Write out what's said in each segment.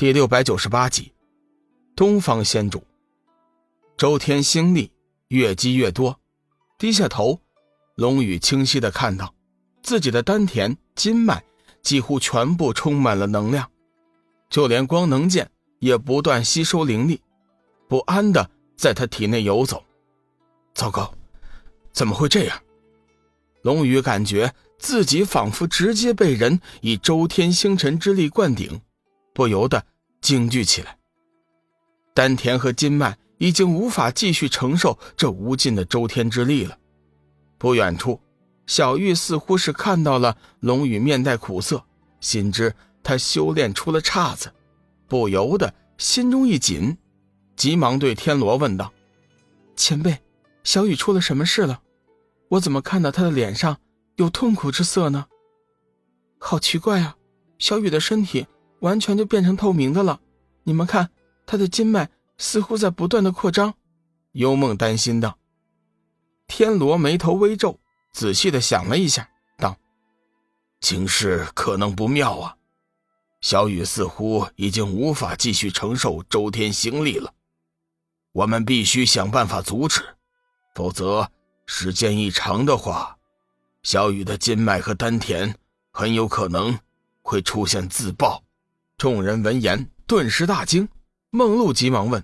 第六百九十八集，东方仙主。周天星力越积越多，低下头，龙宇清晰的看到，自己的丹田筋脉几乎全部充满了能量，就连光能剑也不断吸收灵力，不安的在他体内游走。糟糕，怎么会这样？龙宇感觉自己仿佛直接被人以周天星辰之力灌顶，不由得惊惧起来。丹田和筋脉已经无法继续承受这无尽的周天之力了。不远处，小玉似乎是看到了龙宇面带苦涩，心知他修炼出了岔子，不由得心中一紧，急忙对天罗问道：“前辈，小雨出了什么事了？”我怎么看到他的脸上有痛苦之色呢？好奇怪啊！小雨的身体完全就变成透明的了，你们看，他的筋脉似乎在不断的扩张。幽梦担心道。天罗眉头微皱，仔细的想了一下，道：“情势可能不妙啊！小雨似乎已经无法继续承受周天星力了，我们必须想办法阻止，否则……”时间一长的话，小雨的筋脉和丹田很有可能会出现自爆。众人闻言顿时大惊，梦露急忙问：“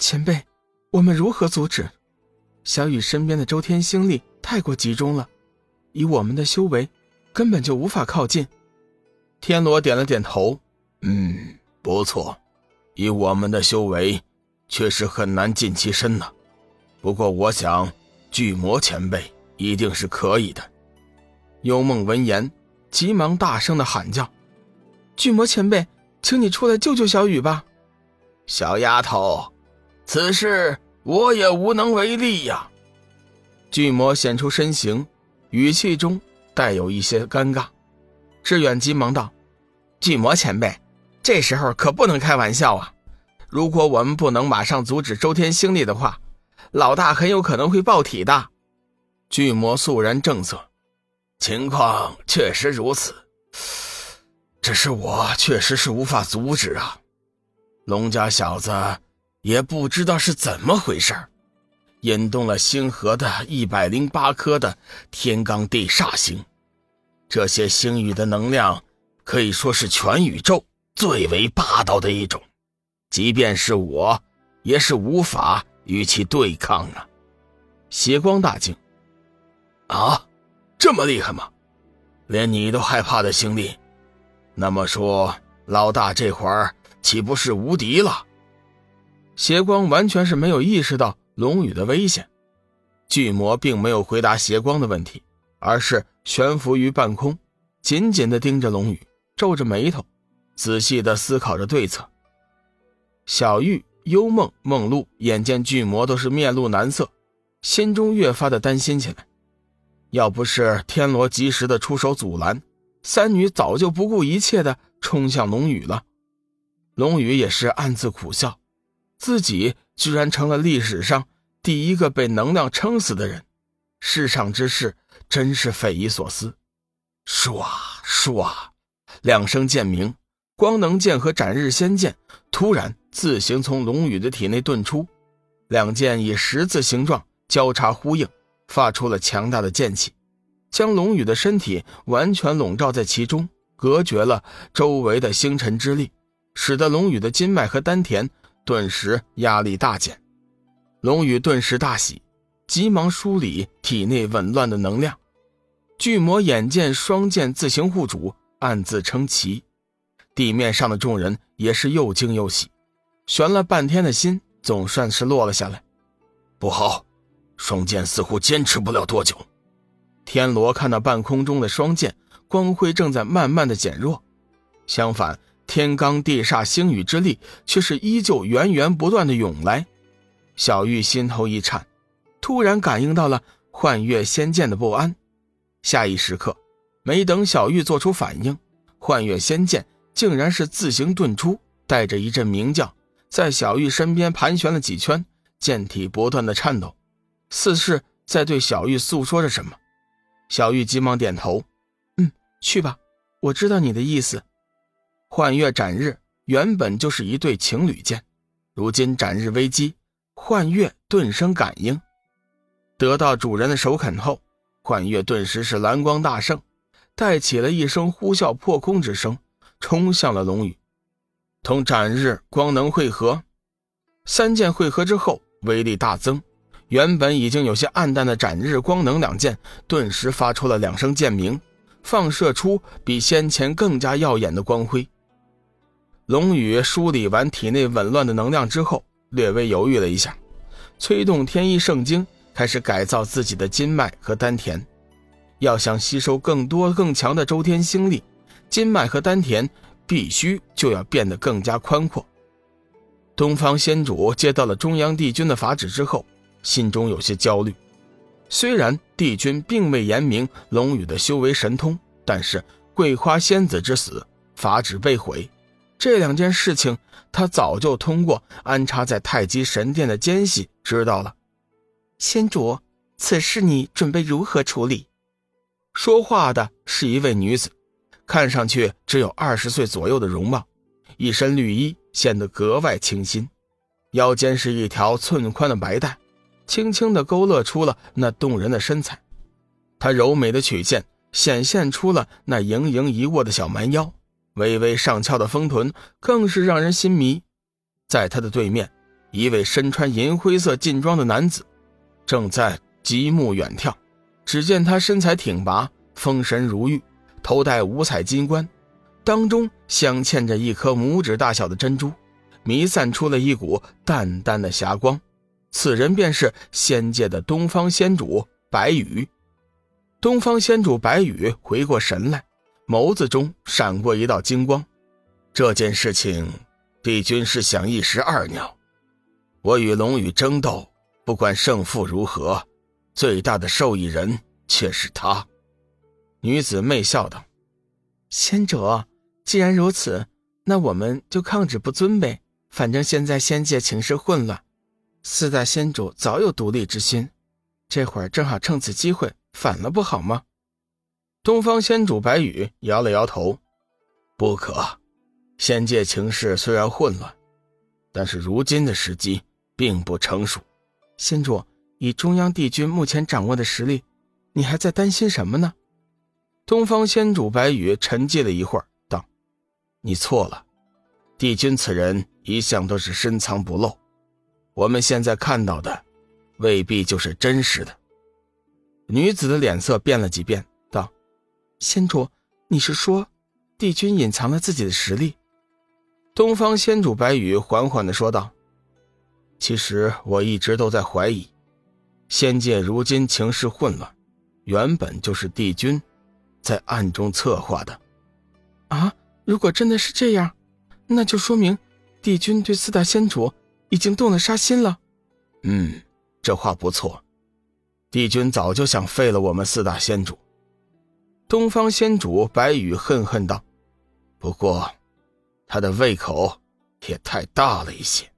前辈，我们如何阻止？小雨身边的周天星力太过集中了，以我们的修为，根本就无法靠近。”天罗点了点头：“嗯，不错，以我们的修为，确实很难近其身呢。不过我想。”巨魔前辈一定是可以的。幽梦闻言，急忙大声的喊叫：“巨魔前辈，请你出来救救小雨吧！”小丫头，此事我也无能为力呀。巨魔显出身形，语气中带有一些尴尬。志远急忙道：“巨魔前辈，这时候可不能开玩笑啊！如果我们不能马上阻止周天星力的话。”老大很有可能会爆体的，巨魔肃然正色，情况确实如此，只是我确实是无法阻止啊。龙家小子也不知道是怎么回事引动了星河的一百零八颗的天罡地煞星，这些星宇的能量可以说是全宇宙最为霸道的一种，即便是我，也是无法。与其对抗啊！邪光大惊。啊，这么厉害吗？连你都害怕的星力，那么说老大这会儿岂不是无敌了？邪光完全是没有意识到龙宇的危险。巨魔并没有回答邪光的问题，而是悬浮于半空，紧紧的盯着龙宇，皱着眉头，仔细的思考着对策。小玉。幽梦、梦露眼见巨魔都是面露难色，心中越发的担心起来。要不是天罗及时的出手阻拦，三女早就不顾一切的冲向龙宇了。龙宇也是暗自苦笑，自己居然成了历史上第一个被能量撑死的人，世上之事真是匪夷所思。唰唰，两声剑鸣。光能剑和斩日仙剑突然自行从龙宇的体内遁出，两剑以十字形状交叉呼应，发出了强大的剑气，将龙宇的身体完全笼罩在其中，隔绝了周围的星辰之力，使得龙宇的筋脉和丹田顿时压力大减。龙宇顿时大喜，急忙梳理体内紊乱的能量。巨魔眼见双剑自行护主，暗自称奇。地面上的众人也是又惊又喜，悬了半天的心总算是落了下来。不好，双剑似乎坚持不了多久。天罗看到半空中的双剑光辉正在慢慢的减弱，相反，天罡地煞星宇之力却是依旧源源不断的涌来。小玉心头一颤，突然感应到了幻月仙剑的不安。下一时刻，没等小玉做出反应，幻月仙剑。竟然是自行遁出，带着一阵鸣叫，在小玉身边盘旋了几圈，剑体不断的颤抖，似是在对小玉诉说着什么。小玉急忙点头：“嗯，去吧，我知道你的意思。”幻月斩日，原本就是一对情侣剑，如今斩日危机，幻月顿生感应，得到主人的首肯后，幻月顿时是蓝光大盛，带起了一声呼啸破空之声，冲向了龙宇，同斩日光能汇合，三剑汇合之后，威力大增。原本已经有些暗淡的斩日光能两剑，顿时发出了两声剑鸣，放射出比先前更加耀眼的光辉。龙宇梳理完体内紊乱的能量之后，略微犹豫了一下，催动天一圣经，开始改造自己的筋脉和丹田。要想吸收更多更强的周天星力，筋脉和丹田必须就要变得更加宽阔。东方仙主接到了中央帝君的法旨之后。心中有些焦虑，虽然帝君并未言明龙宇的修为神通，但是桂花仙子之死、法旨被毁，这两件事情他早就通过安插在太极神殿的奸细知道了。仙主，此事你准备如何处理？说话的是一位女子，看上去只有二十岁左右的容貌，一身绿衣显得格外清新，腰间是一条寸宽的白带。轻轻地勾勒出了那动人的身材，她柔美的曲线显现出了那盈盈一握的小蛮腰，微微上翘的丰臀更是让人心迷。在她的对面，一位身穿银灰色劲装的男子正在极目远眺。只见他身材挺拔，丰神如玉，头戴五彩金冠，当中镶嵌着一颗拇指大小的珍珠，弥散出了一股淡淡的霞光。此人便是仙界的东方仙主白羽。东方仙主白羽回过神来，眸子中闪过一道金光。这件事情，帝君是想一石二鸟。我与龙羽争斗，不管胜负如何，最大的受益人却是他。女子媚笑道：“仙者，既然如此，那我们就抗旨不遵呗。反正现在仙界情势混乱。”四大仙主早有独立之心，这会儿正好趁此机会反了，不好吗？东方仙主白羽摇了摇头：“不可，仙界情势虽然混乱，但是如今的时机并不成熟。仙主，以中央帝君目前掌握的实力，你还在担心什么呢？”东方仙主白羽沉寂了一会儿，道：“你错了，帝君此人一向都是深藏不露。”我们现在看到的，未必就是真实的。女子的脸色变了几变，道：“仙主，你是说，帝君隐藏了自己的实力？”东方仙主白羽缓缓的说道：“其实我一直都在怀疑，仙界如今情势混乱，原本就是帝君在暗中策划的。”啊，如果真的是这样，那就说明帝君对四大仙主。已经动了杀心了，嗯，这话不错。帝君早就想废了我们四大仙主。东方仙主白羽恨恨道：“不过，他的胃口也太大了一些。”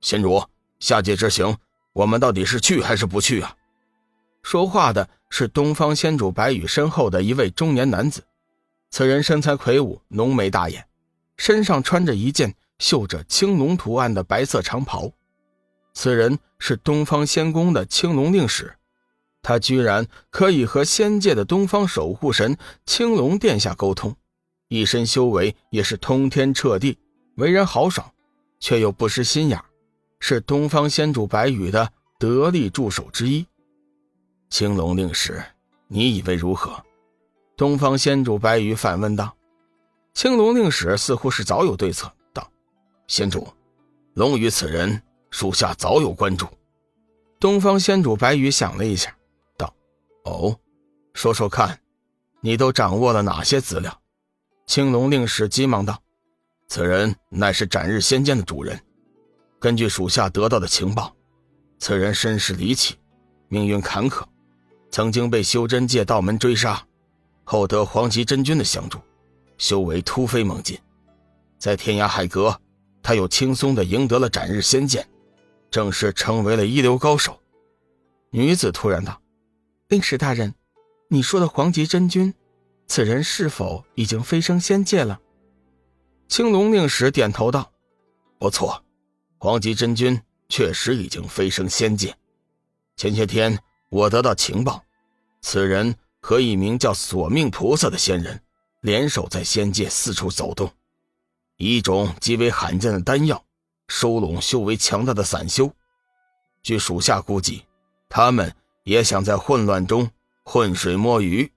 仙主，下界之行，我们到底是去还是不去啊？说话的是东方仙主白羽身后的一位中年男子，此人身材魁梧，浓眉大眼，身上穿着一件。绣着青龙图案的白色长袍，此人是东方仙宫的青龙令使，他居然可以和仙界的东方守护神青龙殿下沟通，一身修为也是通天彻地，为人豪爽，却又不失心眼，是东方仙主白羽的得力助手之一。青龙令使，你以为如何？东方仙主白羽反问道。青龙令使似乎是早有对策。仙主，龙宇此人，属下早有关注。东方仙主白羽想了一下，道：“哦，说说看，你都掌握了哪些资料？”青龙令使急忙道：“此人乃是斩日仙剑的主人。根据属下得到的情报，此人身世离奇，命运坎坷，曾经被修真界道门追杀，后得黄极真君的相助，修为突飞猛进，在天涯海阁。”他又轻松的赢得了斩日仙剑，正式成为了一流高手。女子突然道：“令史大人，你说的黄极真君，此人是否已经飞升仙界了？”青龙令使点头道：“不错，黄极真君确实已经飞升仙界。前些天我得到情报，此人和一名叫索命菩萨的仙人联手在仙界四处走动，一种极为罕见的丹药收拢修为强大的散修。据属下估计，他们也想在混乱中浑水摸鱼。”